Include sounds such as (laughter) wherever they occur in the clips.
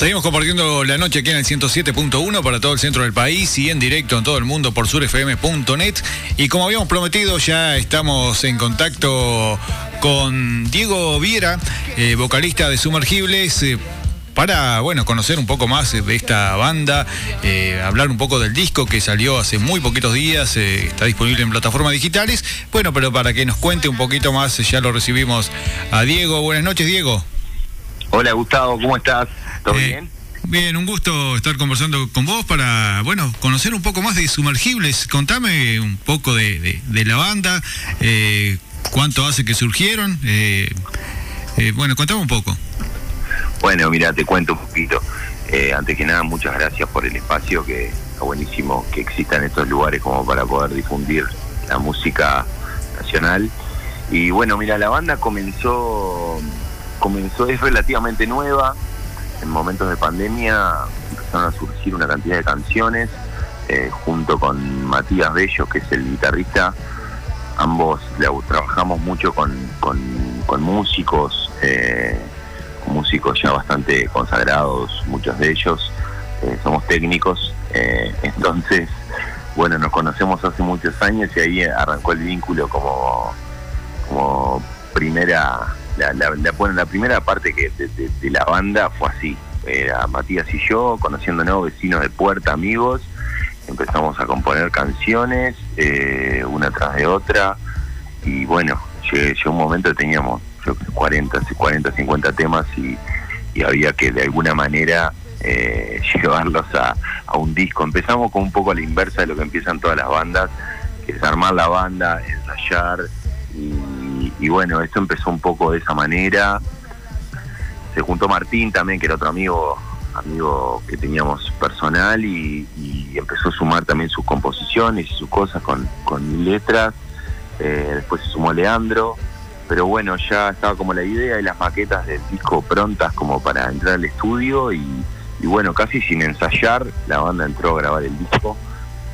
Seguimos compartiendo la noche aquí en el 107.1 para todo el centro del país y en directo en todo el mundo por surfm.net. Y como habíamos prometido, ya estamos en contacto con Diego Viera, eh, vocalista de Sumergibles. Eh, para bueno conocer un poco más de esta banda, eh, hablar un poco del disco que salió hace muy poquitos días, está disponible en plataformas digitales. Bueno, pero para que nos cuente un poquito más, ya lo recibimos a Diego. Buenas noches, Diego. Hola, Gustavo, ¿cómo estás? ¿Todo eh, bien? Bien, un gusto estar conversando con vos para, bueno, conocer un poco más de Sumergibles. Contame un poco de, la banda, eh, cuánto hace que surgieron. Eh, bueno, contame un poco. Bueno, mira, te cuento un poquito. antes que nada, muchas gracias por el espacio, que está buenísimo que existan estos lugares como para poder difundir la música nacional. Y bueno, mira, la banda comenzó, comenzó, es relativamente nueva, en momentos de pandemia empezaron a surgir una cantidad de canciones eh, junto con Matías Bello, que es el guitarrista. Ambos trabajamos mucho con, músicos, eh, músicos ya bastante consagrados, muchos de ellos. Eh, somos técnicos, (laughs) entonces, bueno, nos conocemos hace muchos años y ahí arrancó el vínculo como, como primera la, la, bueno, la primera parte que de, la banda fue así. Era Matías y yo, conociéndonos, vecinos de puerta, amigos. Empezamos a componer canciones, eh, una tras de otra. Y bueno, llegó un momento teníamos yo, 40, 40, 50 temas y, había que de alguna manera eh, (laughs) llevarlos a, a, un disco. Empezamos con un poco a la inversa de lo que empiezan todas las bandas, que es armar la banda, ensayar y y bueno, esto empezó un poco de esa manera. Se juntó Martín también, que era otro amigo amigo que teníamos personal y, empezó a sumar también sus composiciones y sus cosas con, con letras. Eh, después se sumó Leandro, pero bueno, ya estaba como la idea y las maquetas del disco prontas como para entrar al estudio y, bueno, casi sin ensayar, la banda entró a grabar el disco.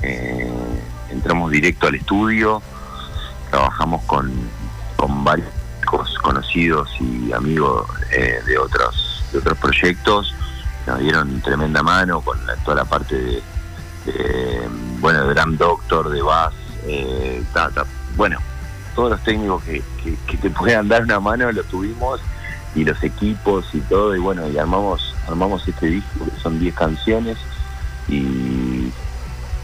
Eh, entramos directo al estudio, trabajamos con, con varios conocidos y amigos eh, de otros de otros proyectos. Nos dieron tremenda mano con toda la parte de, bueno de Drum Doctor de Bass eh, bueno todos los técnicos que, te puedan dar una mano los tuvimos y los equipos y todo y bueno y armamos armamos este disco que son 10 canciones y,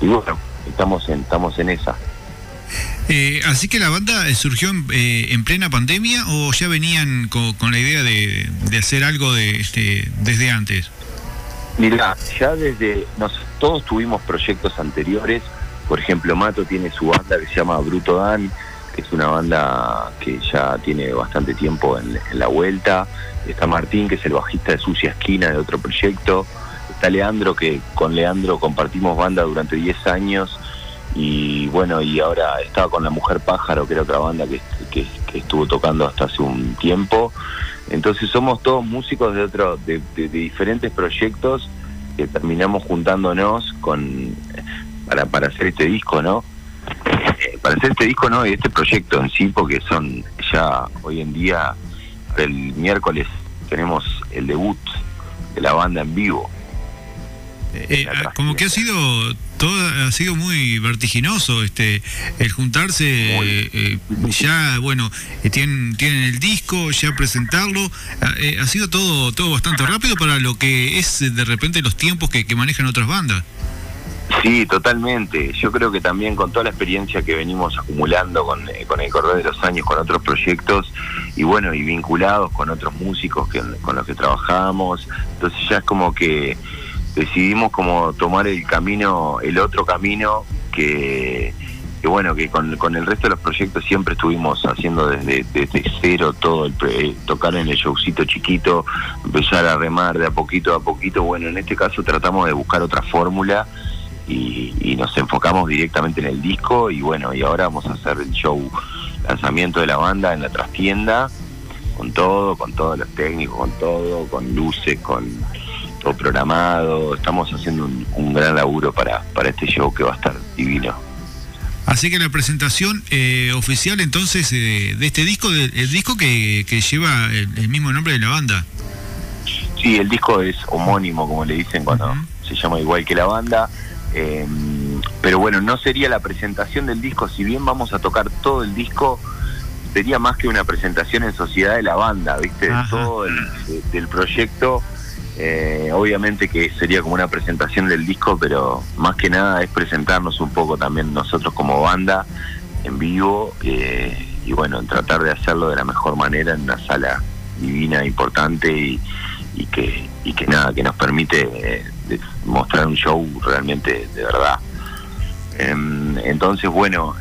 y bueno estamos en estamos en esa eh, así que la banda eh, surgió eh, en, plena pandemia o ya venían con, la idea de, hacer algo de, este, desde antes. Mira, ya desde nos, todos tuvimos proyectos anteriores. Por ejemplo, Mato tiene su banda que se llama Bruto Dan, que es una banda que ya tiene bastante tiempo en, en la vuelta. Está Martín, que es el bajista de Sucia Esquina de otro proyecto. Está Leandro, que con Leandro compartimos banda durante 10 años y bueno, y ahora estaba con La Mujer Pájaro, que era otra banda que, estuvo tocando hasta hace un tiempo. Entonces somos todos músicos de, otro, de, diferentes proyectos que terminamos juntándonos con para, para hacer este disco, ¿no? Eh, para hacer este disco, ¿no? Y este proyecto en sí, porque son ya hoy en día, el miércoles tenemos el debut de la banda en vivo. Eh, como que ha sido todo ha sido muy vertiginoso este el juntarse eh, ya bueno eh, tienen tienen el disco ya presentarlo ha sido todo todo bastante rápido para lo que es de repente los tiempos que, manejan otras bandas Sí, totalmente. Yo creo que también con toda la experiencia que venimos acumulando con, con el correr de los años, con otros proyectos y bueno, y vinculados con otros músicos que, con los que trabajamos, entonces ya es como que decidimos como tomar el camino, el otro camino que, bueno, que con, el resto de los proyectos siempre estuvimos haciendo desde, desde cero todo, el eh, tocar en el showcito chiquito, empezar a remar de a poquito a poquito. Bueno, en este caso tratamos de buscar otra fórmula y, y, nos enfocamos directamente en el disco y bueno, y ahora vamos a hacer el show lanzamiento de la banda en la trastienda, con todo, con todos los técnicos, con todo, con luces, con todo programado. Estamos haciendo un, gran laburo para, para este show que va a estar divino. Así que la presentación eh, oficial entonces eh, de este disco, el disco que, lleva el, mismo nombre de la banda. Sí, el disco es homónimo, como le dicen cuando se llama igual que la banda. Eh, pero bueno, no sería la presentación del disco, si bien vamos a tocar todo el disco, sería más que una presentación en sociedad de la banda, ¿viste? todo el, del proyecto eh, obviamente que sería como una presentación del disco, pero más que nada es presentarnos un poco también nosotros como banda en vivo eh, y bueno, tratar de hacerlo de la mejor manera en una sala divina, importante y, que, y que nada, que nos permite eh, mostrar un show realmente de verdad. Em, entonces, bueno,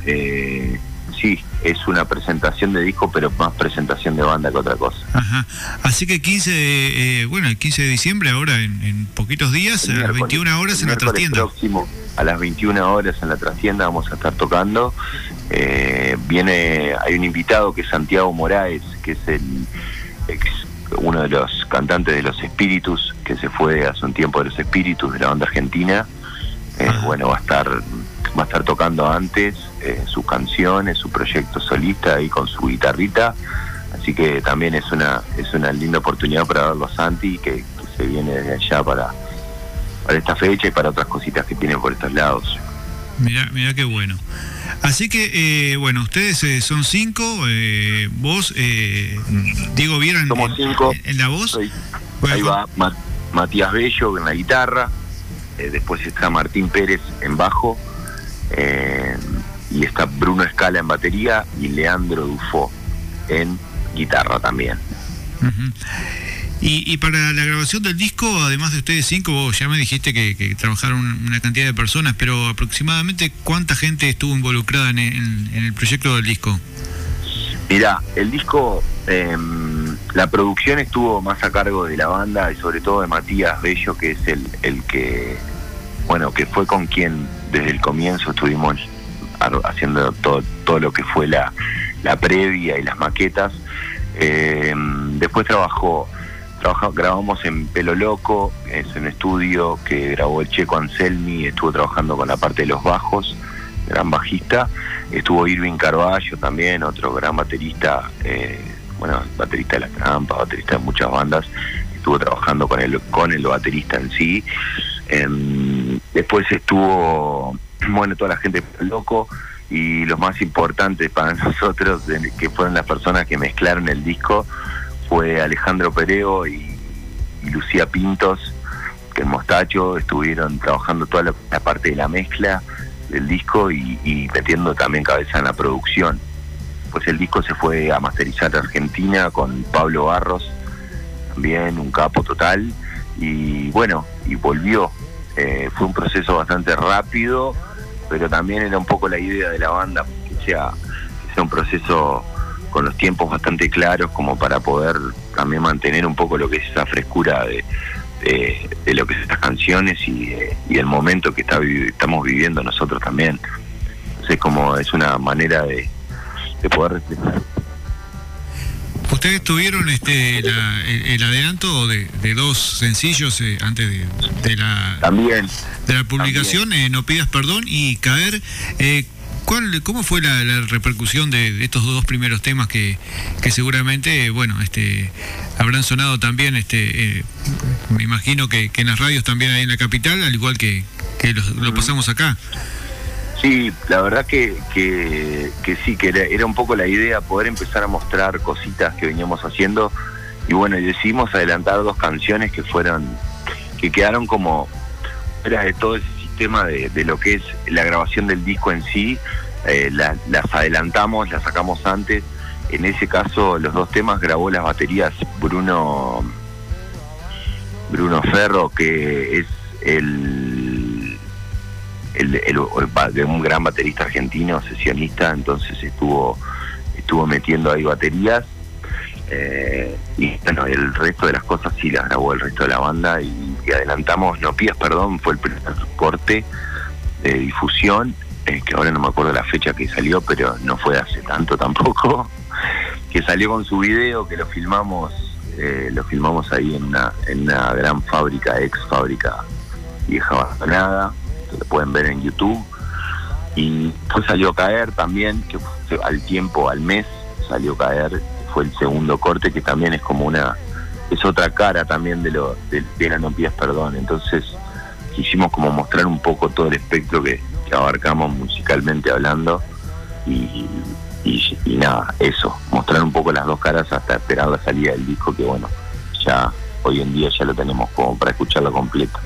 sí, es una presentación de disco, pero más presentación de banda que otra cosa. Ajá. Así que 15 de, eh, bueno, el 15 de diciembre, ahora en, poquitos días, a las 21 horas en la trastienda. próximo, a las 21 horas en la trastienda vamos a estar tocando. Eh, viene, hay un invitado que es Santiago Moraes, que es el ex, uno de los cantantes de Los Espíritus, que se fue hace un tiempo de Los Espíritus, de la banda argentina. Eh, bueno, va a estar va a estar tocando antes eh, sus canciones, su proyecto solista ahí con su guitarrita. Así que también es una es una linda oportunidad para verlo a Santi, que, se viene desde allá para, para esta fecha y para otras cositas que tienen por estos lados. Mira, mira qué bueno. Así que, eh, bueno, ustedes eh, son cinco, vos, digo, ¿vieron Somos cinco. En, la voz? ahí va Matías Bello en la guitarra, después está Martín Pérez en bajo, eh, y está Bruno Escala en batería y Leandro Dufo en guitarra también. y, para la grabación del disco, además de ustedes cinco, vos ya me dijiste que, trabajaron una cantidad de personas, pero aproximadamente cuánta gente estuvo involucrada en el, proyecto del disco. Mira, el disco, em, la producción estuvo más a cargo de la banda y sobre todo de Matías Bello, que es el, el que, bueno, que fue con quien desde el comienzo estuvimos haciendo todo, todo lo que fue la, la previa y las maquetas. Eh, después trabajó, trabajó, grabamos en Pelo Loco, es un estudio que grabó el Checo Anselmi, estuvo trabajando con la parte de los bajos, gran bajista. Estuvo Irving Carballo también, otro gran baterista, eh, bueno, baterista de la trampa, baterista de muchas bandas, estuvo trabajando con el, con el baterista en sí. Em, después estuvo, bueno, toda la gente loco y lo más importante para (laughs) nosotros, que fueron las personas que mezclaron el disco, fue Alejandro Pereo y, Lucía Pintos, que en Mostacho estuvieron trabajando toda la, parte de la mezcla del disco y, y, metiendo también cabeza en la producción. Pues el disco se fue a masterizar a Argentina con Pablo Barros, también un capo total, y bueno, y volvió. Eh, fue un proceso bastante rápido, pero también era un poco la idea de la banda que sea, sea un proceso con los tiempos bastante claros como para poder también mantener un poco lo que es esa frescura de, de, lo que es estas canciones y, el momento que está, estamos viviendo nosotros también. Entonces como es una manera de, de poder respetar Ustedes tuvieron este el, adelanto de, dos sencillos eh, antes de, la también de la publicación, eh, No pidas perdón y caer. Eh, ¿Cuál, ¿Cómo fue la, repercusión de, estos dos primeros temas que, que seguramente, bueno, este, habrán sonado también, este, me imagino que, en las radios también ahí en la capital, al igual que, que lo pasamos acá? Sí, la verdad que, que, sí, que era, un poco la idea poder empezar a mostrar cositas que veníamos haciendo. Y bueno, decidimos adelantar dos canciones que fueron, que quedaron como era de todo ese sistema de, lo que es la grabación del disco en sí, eh, las adelantamos, las sacamos antes, en ese caso los dos temas grabó las baterías Bruno Bruno Ferro, que es el el, de un gran baterista argentino, sesionista, entonces estuvo, estuvo metiendo ahí baterías. Eh, y bueno, el resto de las cosas sí las grabó el resto de la banda y, adelantamos, no pidas perdón, fue el primer corte de difusión, eh, que ahora no me acuerdo la fecha que salió, pero no fue hace tanto tampoco, (laughs) que salió con su video, que lo filmamos, eh, lo filmamos ahí en una, en una gran fábrica, ex fábrica vieja abandonada, lo pueden ver en YouTube. Y pues salió a caer también, que al tiempo, al mes, salió a caer, fue el segundo corte, que también es como una, es otra cara también de lo de, de la No Pidas Perdón. Entonces quisimos como mostrar un poco todo el espectro que, abarcamos musicalmente hablando y, y, nada, eso, mostrar un poco las dos caras hasta esperar la salida del disco que bueno, ya hoy en día ya lo tenemos como para escucharlo completo.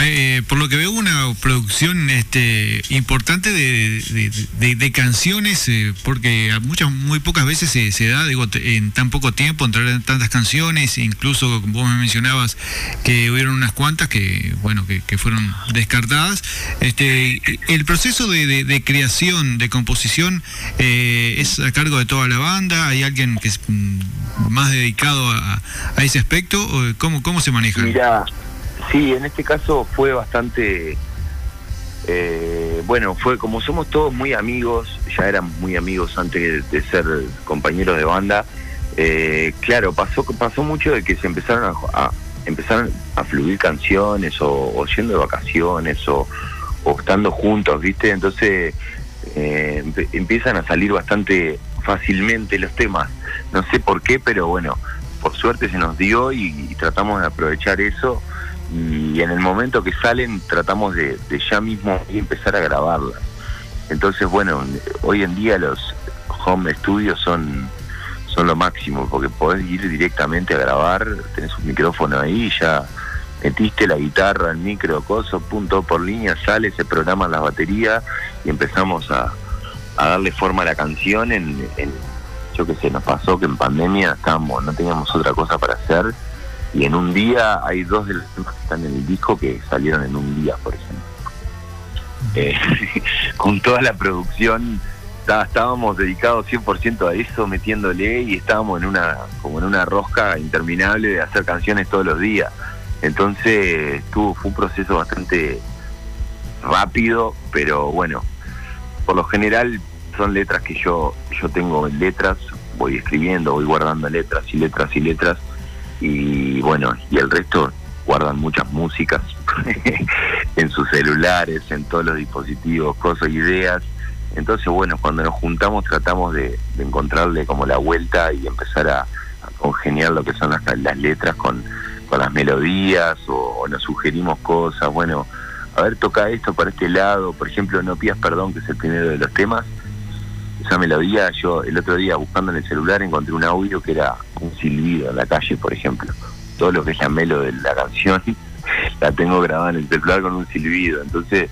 Eh, por lo que veo, una producción este, importante de, canciones, eh, porque muchas, muy pocas veces se, da, digo, en tan poco tiempo, entrar tantas canciones, incluso vos me mencionabas que hubieron unas cuantas que, bueno, que, fueron descartadas. Este, el proceso de, creación, de composición, eh, es a cargo de toda la banda. ¿Hay alguien que es mm, más dedicado a, ese aspecto? ¿Cómo, cómo se maneja? Sí, en este caso fue bastante... Eh, bueno, fue como somos todos muy amigos, ya eran muy amigos antes de, ser compañeros de banda. Eh, claro, pasó pasó mucho de que se empezaron a, empezaron a fluir canciones o, yendo de vacaciones o, estando juntos, ¿viste? Entonces eh, empiezan a salir bastante fácilmente los temas. No sé por qué, pero bueno, por suerte se nos dio y tratamos de aprovechar eso y en el momento que salen tratamos de, ya mismo empezar a grabarlas. Entonces, bueno, hoy en día los home studios son, son lo máximo, porque podés ir directamente a grabar, tenés un micrófono ahí, ya metiste la guitarra, el micro, coso, punto por línea, sale, se programan las baterías y empezamos a, darle forma a la canción en, en yo que sé, nos pasó que en pandemia estábamos, no teníamos otra cosa para hacer y en un día hay dos de los temas que están en el disco que salieron en un día, por ejemplo. Eh, (laughs) con toda la producción estábamos dedicados 100% a eso, metiéndole y estábamos en una como en una rosca interminable de hacer canciones todos los días. Entonces tuvo, fue un proceso bastante rápido, pero bueno, por lo general son letras que yo, yo tengo en letras, voy escribiendo, voy guardando letras y letras y letras y bueno, y el resto guardan muchas músicas (laughs) en sus celulares, en todos los dispositivos, cosas, ideas. Entonces, bueno, cuando nos juntamos tratamos de, encontrarle como la vuelta y empezar a, congeniar lo que son las, las letras con, con las melodías o, nos sugerimos cosas. Bueno, a ver, toca esto para este lado. Por ejemplo, No pidas perdón, que es el primero de los temas esa melodía, yo el otro día buscando en el celular encontré un audio que era un silbido en la calle, por ejemplo. Todo lo que es la melo de la canción (laughs) la tengo grabada en el celular con un silbido. Entonces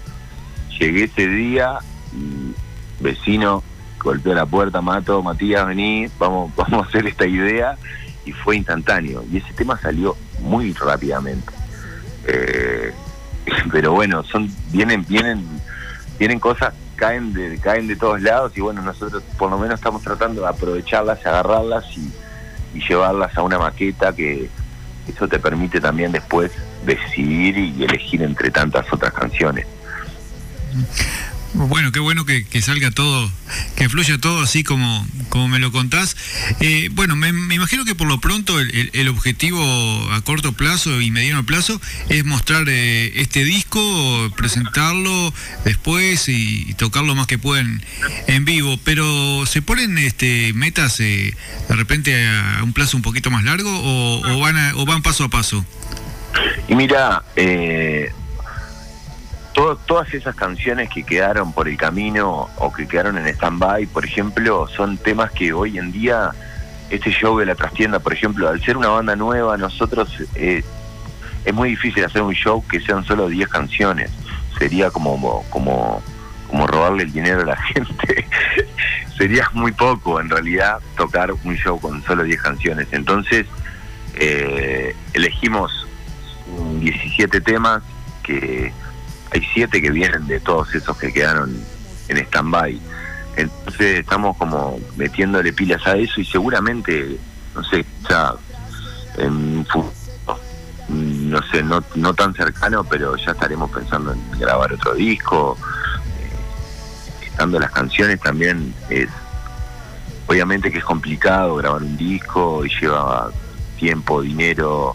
llegué ese día y vecino golpeó la puerta, Mato, Matías, vení, vamos, (laughs) vamos a hacer esta idea y fue instantáneo. Y ese tema salió muy rápidamente. Eh, (laughs) pero bueno, son vienen, vienen, vienen cosas caen de, caen de todos lados y bueno, nosotros por lo menos estamos tratando de aprovecharlas y agarrarlas y, llevarlas a una maqueta que eso te permite también después decidir y elegir entre tantas otras canciones. Bueno, qué bueno que, salga todo, que fluya todo así como, como me lo contás. Eh, bueno, me, imagino que por lo pronto el, objetivo a corto plazo y mediano plazo es mostrar eh, este disco, presentarlo después y, tocarlo lo más que pueden en vivo. Pero ¿se ponen este metas eh, de repente a un plazo un poquito más largo o, van, o van paso a paso? Y mira, eh, todas esas canciones que quedaron por el camino o que quedaron en stand-by, por ejemplo, son temas que hoy en día, este show de la trastienda, por ejemplo, al ser una banda nueva, nosotros eh, es muy difícil hacer un show que sean solo 10 canciones. Sería como, como, como robarle el dinero a la (laughs) gente. Sería muy poco, en realidad, tocar un show con solo 10 canciones. Entonces, eh, elegimos 17 temas que hay siete que vienen de todos esos que quedaron en stand-by. Entonces estamos como metiéndole pilas a eso y seguramente, no sé, ya en no sé, no, no tan cercano, pero ya estaremos pensando en grabar otro disco. Eh, estando las canciones también es, obviamente que es complicado grabar un disco y lleva tiempo, dinero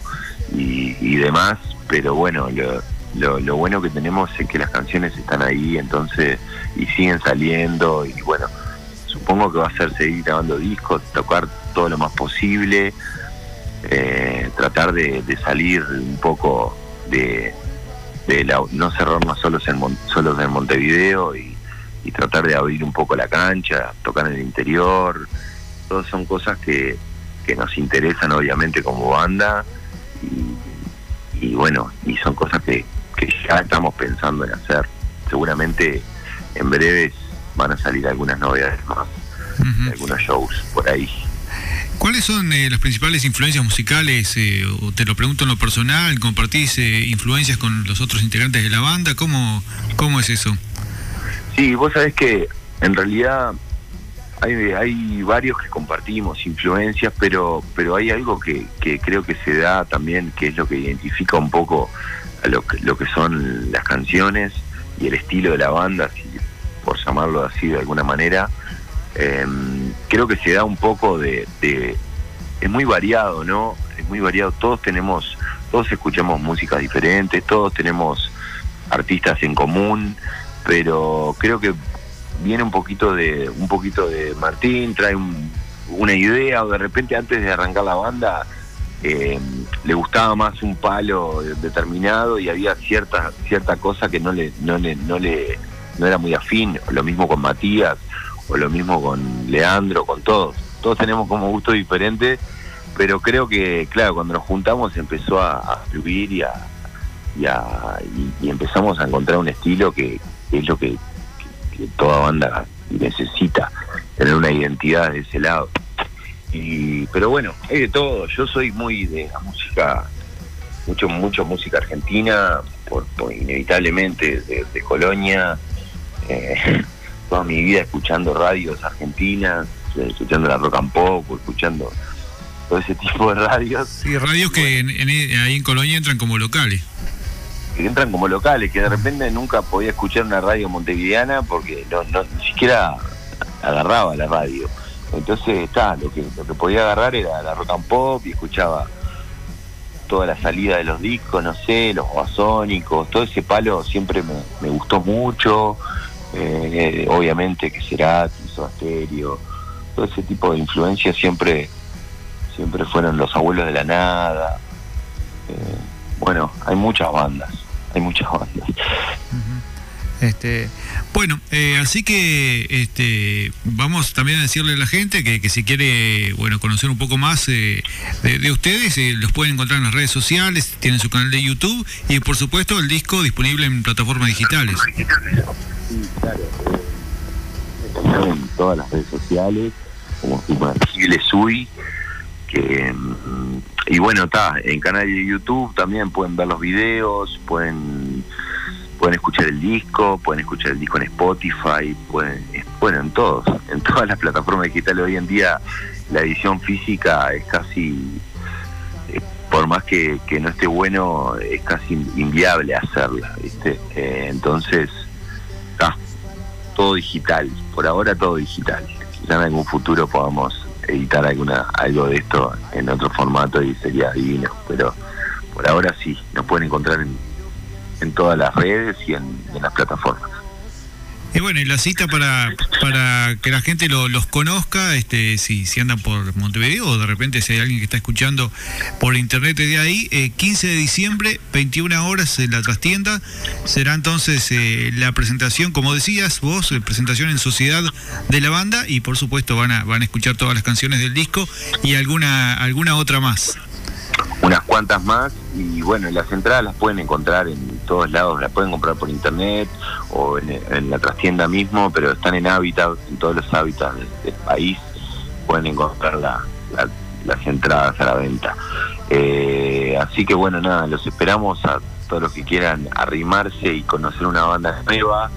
y, y demás, pero bueno, lo, lo, lo, bueno que tenemos es que las canciones están ahí, entonces, y siguen saliendo, y bueno, supongo que va a ser seguir grabando discos, tocar todo lo más posible, eh, tratar de, salir un poco de, de la, no cerrarnos solos en, solos en Montevideo y, y tratar de abrir un poco la cancha, tocar en el interior, todas son cosas que, que nos interesan obviamente como banda y, y bueno, y son cosas que, que ya estamos pensando en hacer. Seguramente en breves van a salir algunas novedades más, uh -huh. algunos shows por ahí. ¿Cuáles son eh, las principales influencias musicales? Eh, o te lo pregunto en lo personal, ¿compartís eh, influencias con los otros integrantes de la banda? ¿Cómo, cómo es eso? Sí, vos sabés que en realidad hay, hay varios que compartimos influencias, pero, pero hay algo que, que creo que se da también, que es lo que identifica un poco a lo que, lo que son las canciones y el estilo de la banda, si, por llamarlo así de alguna manera. Eh, creo que se da un poco de, de, es muy variado, ¿no? Es muy variado. Todos tenemos, todos escuchamos músicas diferentes, todos tenemos artistas en común, pero creo que viene un poquito de, un poquito de Martín, trae un, una idea o de repente antes de arrancar la banda eh, le gustaba más un palo determinado y había cierta cierta cosa que no le no le no le no era muy afín lo mismo con Matías o lo mismo con Leandro con todos. Todos tenemos como gustos diferentes pero creo que claro cuando nos juntamos empezó a, a fluir y a, y, a y, empezamos a encontrar un estilo que, es lo que, que, que toda banda necesita tener una identidad de ese lado y pero bueno hay de todo. Yo soy muy de la música mucho mucho música argentina por, por inevitablemente de, de Colonia eh, (laughs) toda mi vida escuchando radios argentinas escuchando la rock and pop escuchando todo ese tipo de radios. Sí radios que en, en, ahí en Colonia entran como locales. Que entran como locales que de repente nunca podía escuchar una radio montevideana porque no, no ni siquiera agarraba la radio entonces está, lo que, lo que podía agarrar era la rock and pop y escuchaba toda la salida de los discos, no sé, los basónicos, todo ese palo siempre me, me gustó mucho, eh, obviamente que será Soda Stereo, todo ese tipo de influencias siempre, siempre fueron los abuelos de la nada, eh, bueno, hay muchas bandas, hay muchas (laughs) bandas. Este, bueno, eh, así que este, vamos también a decirle a la gente que, que si quiere bueno conocer un poco más eh, de, de, ustedes, eh, los pueden encontrar en las redes sociales, tienen su canal de YouTube y por supuesto el disco disponible en plataformas digitales. Sí, claro. En todas las redes sociales, como Sumergible Sui, que y bueno, está, en canal de YouTube también pueden ver los videos, pueden pueden escuchar el disco, pueden escuchar el disco en Spotify, pueden, bueno, en todos, (laughs) en todas las plataformas digitales hoy en día la edición física es casi, eh, por más que, que, no esté bueno, es casi inviable hacerla, ¿viste? Eh, entonces, todo digital, por ahora todo digital. Quizá en algún futuro podamos editar alguna algo de esto en otro formato y sería divino, pero por ahora sí, nos pueden encontrar en en todas las redes y en, las plataformas. Y bueno, y la cita para, para que la gente lo, los conozca, este, si, si andan por Montevideo o de repente si hay alguien que está escuchando por internet de ahí, eh, 15 de diciembre, 21 horas en la trastienda, será entonces eh, la presentación, como decías vos, eh, presentación en sociedad de la banda y por supuesto van a, van a escuchar todas las canciones del disco y alguna, alguna otra más unas cuantas más y bueno, las entradas las pueden encontrar en todos lados, las pueden comprar por internet o en, la trastienda mismo, pero están en hábitat, en todos los hábitats del, país, pueden encontrar la, la, las entradas a la venta. Eh, así que bueno, nada, los esperamos a todos los que quieran arrimarse y conocer una banda nueva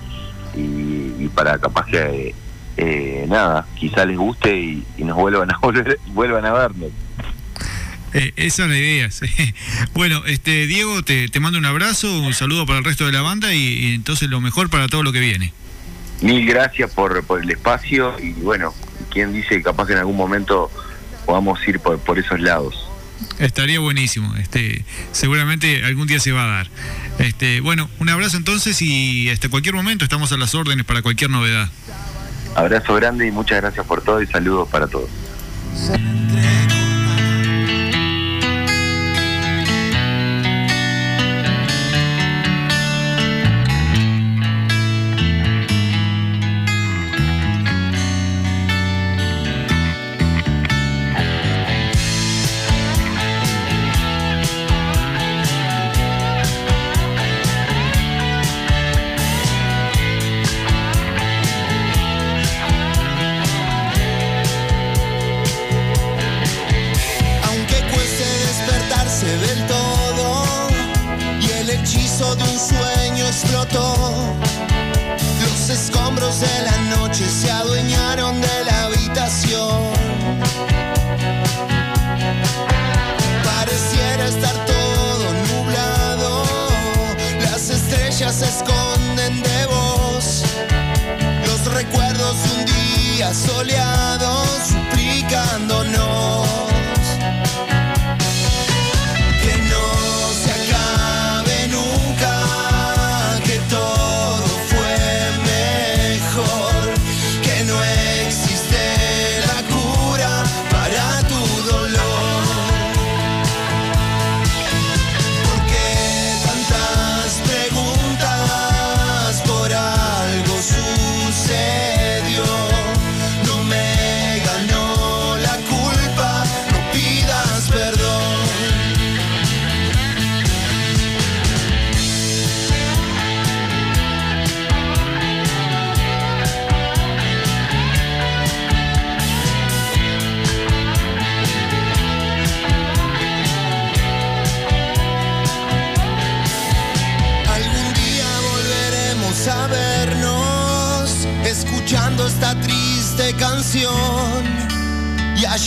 y, para capaz que eh, nada, quizá les guste y, nos vuelvan a (laughs) volver, vuelvan a vernos. Eh, esa es la idea. (laughs) Bueno, este Diego, te, te, mando un abrazo, un saludo para el resto de la banda y, entonces lo mejor para todo lo que viene. Mil gracias por, por el espacio y bueno, quién dice capaz que en algún momento podamos ir por, por esos lados. Estaría buenísimo, este, seguramente algún día se va a dar. Este, bueno, un abrazo entonces y hasta cualquier momento estamos a las órdenes para cualquier novedad. Abrazo grande y muchas gracias por todo y saludos para todos.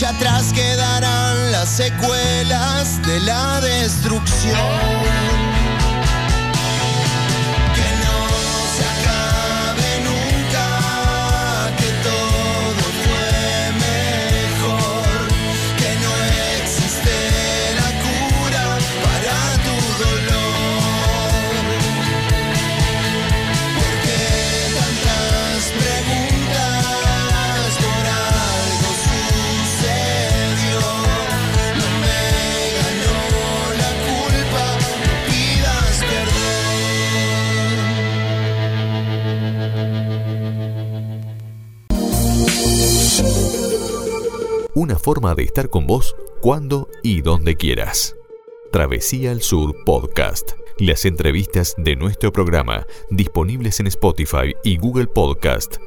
Atrás quedarán las secuelas de la destrucción. Forma de estar con vos cuando y donde quieras. Travesía al Sur Podcast. Las entrevistas de nuestro programa disponibles en Spotify y Google Podcast.